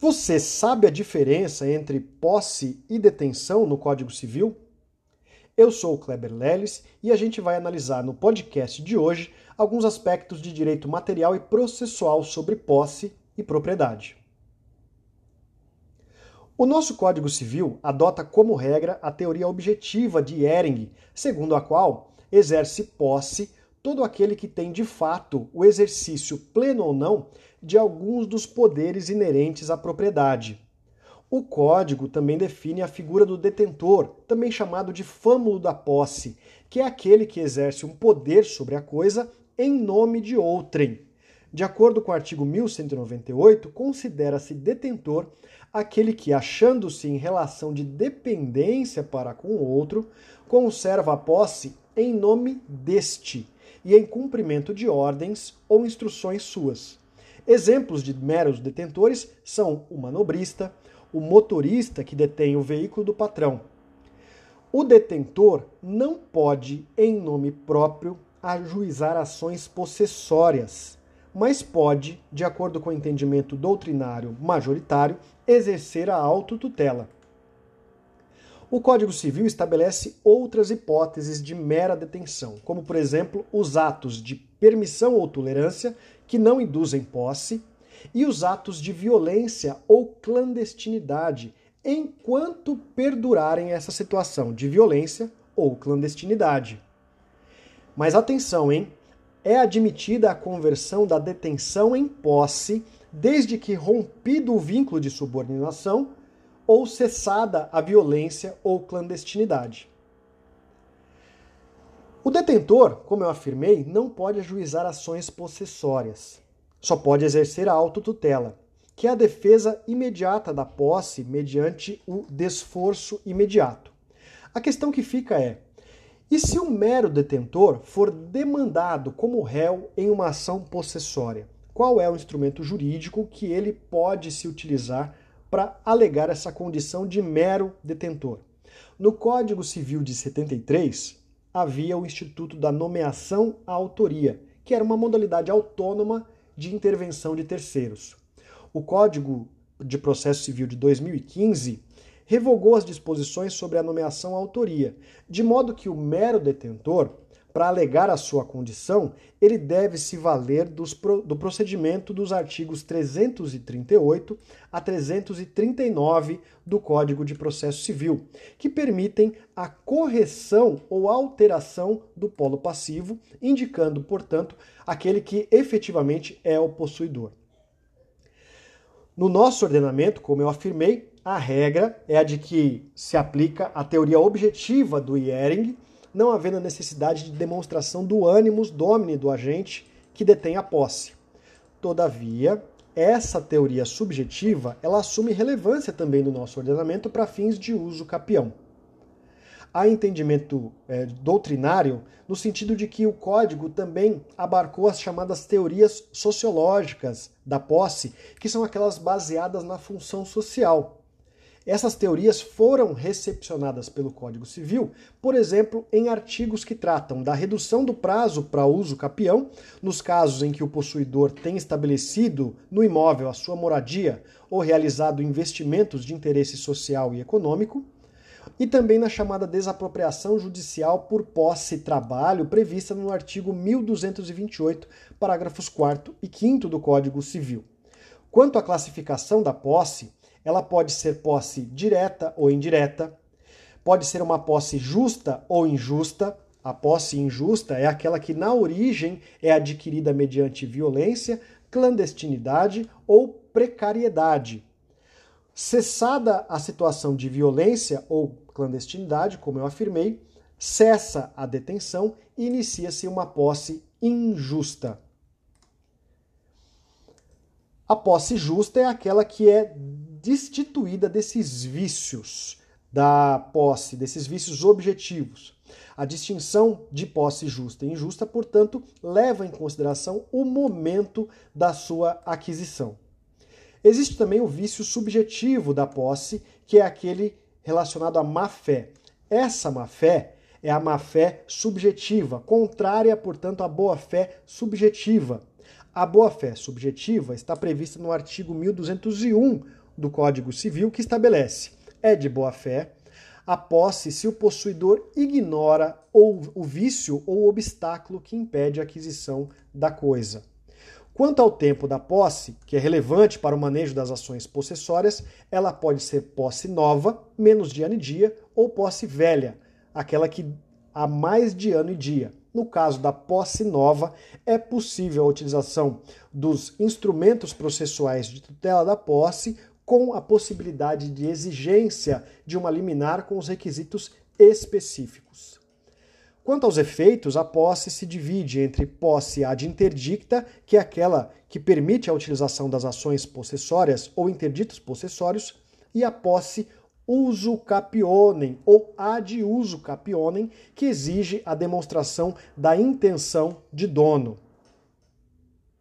Você sabe a diferença entre posse e detenção no Código Civil? Eu sou o Kleber Leles e a gente vai analisar no podcast de hoje alguns aspectos de direito material e processual sobre posse e propriedade. O nosso Código Civil adota como regra a teoria objetiva de Ehring, segundo a qual exerce posse todo aquele que tem de fato o exercício pleno ou não de alguns dos poderes inerentes à propriedade. O código também define a figura do detentor, também chamado de fâmulo da posse, que é aquele que exerce um poder sobre a coisa em nome de outrem. De acordo com o artigo 1198, considera-se detentor aquele que, achando-se em relação de dependência para com o outro, conserva a posse em nome deste e em cumprimento de ordens ou instruções suas. Exemplos de meros detentores são o manobrista, o motorista que detém o veículo do patrão. O detentor não pode, em nome próprio, ajuizar ações possessórias, mas pode, de acordo com o entendimento doutrinário majoritário, exercer a autotutela. O Código Civil estabelece outras hipóteses de mera detenção, como, por exemplo, os atos de permissão ou tolerância que não induzem posse e os atos de violência ou clandestinidade, enquanto perdurarem essa situação de violência ou clandestinidade. Mas atenção, hein? É admitida a conversão da detenção em posse desde que rompido o vínculo de subordinação ou cessada a violência ou clandestinidade. O detentor, como eu afirmei, não pode ajuizar ações possessórias. Só pode exercer a autotutela, que é a defesa imediata da posse mediante o desforço imediato. A questão que fica é: e se o mero detentor for demandado como réu em uma ação possessória? Qual é o instrumento jurídico que ele pode se utilizar para alegar essa condição de mero detentor. No Código Civil de 73, havia o Instituto da Nomeação à Autoria, que era uma modalidade autônoma de intervenção de terceiros. O Código de Processo Civil de 2015 revogou as disposições sobre a nomeação à autoria, de modo que o mero detentor para alegar a sua condição, ele deve se valer dos, do procedimento dos artigos 338 a 339 do Código de Processo Civil, que permitem a correção ou alteração do polo passivo, indicando, portanto, aquele que efetivamente é o possuidor. No nosso ordenamento, como eu afirmei, a regra é a de que se aplica a teoria objetiva do Ehring, não havendo a necessidade de demonstração do ânimos domini do agente que detém a posse. Todavia, essa teoria subjetiva ela assume relevância também no nosso ordenamento para fins de uso capião. Há entendimento é, doutrinário no sentido de que o código também abarcou as chamadas teorias sociológicas da posse, que são aquelas baseadas na função social. Essas teorias foram recepcionadas pelo Código Civil, por exemplo, em artigos que tratam da redução do prazo para uso capião, nos casos em que o possuidor tem estabelecido no imóvel a sua moradia ou realizado investimentos de interesse social e econômico, e também na chamada desapropriação judicial por posse e trabalho, prevista no artigo 1228, parágrafos 4 e 5 do Código Civil. Quanto à classificação da posse, ela pode ser posse direta ou indireta, pode ser uma posse justa ou injusta. A posse injusta é aquela que na origem é adquirida mediante violência, clandestinidade ou precariedade. Cessada a situação de violência ou clandestinidade, como eu afirmei, cessa a detenção e inicia-se uma posse injusta. A posse justa é aquela que é destituída desses vícios da posse, desses vícios objetivos. A distinção de posse justa e injusta, portanto, leva em consideração o momento da sua aquisição. Existe também o vício subjetivo da posse, que é aquele relacionado à má fé. Essa má fé é a má fé subjetiva, contrária, portanto, à boa fé subjetiva. A boa fé subjetiva está prevista no artigo 1201 do Código Civil que estabelece: é de boa-fé a posse se o possuidor ignora ou o vício ou obstáculo que impede a aquisição da coisa. Quanto ao tempo da posse, que é relevante para o manejo das ações possessórias, ela pode ser posse nova, menos de ano e dia, ou posse velha, aquela que há mais de ano e dia. No caso da posse nova, é possível a utilização dos instrumentos processuais de tutela da posse com a possibilidade de exigência de uma liminar com os requisitos específicos. Quanto aos efeitos, a posse se divide entre posse ad interdicta, que é aquela que permite a utilização das ações possessórias ou interditos possessórios, e a posse uso capionem ou ad uso capionem, que exige a demonstração da intenção de dono.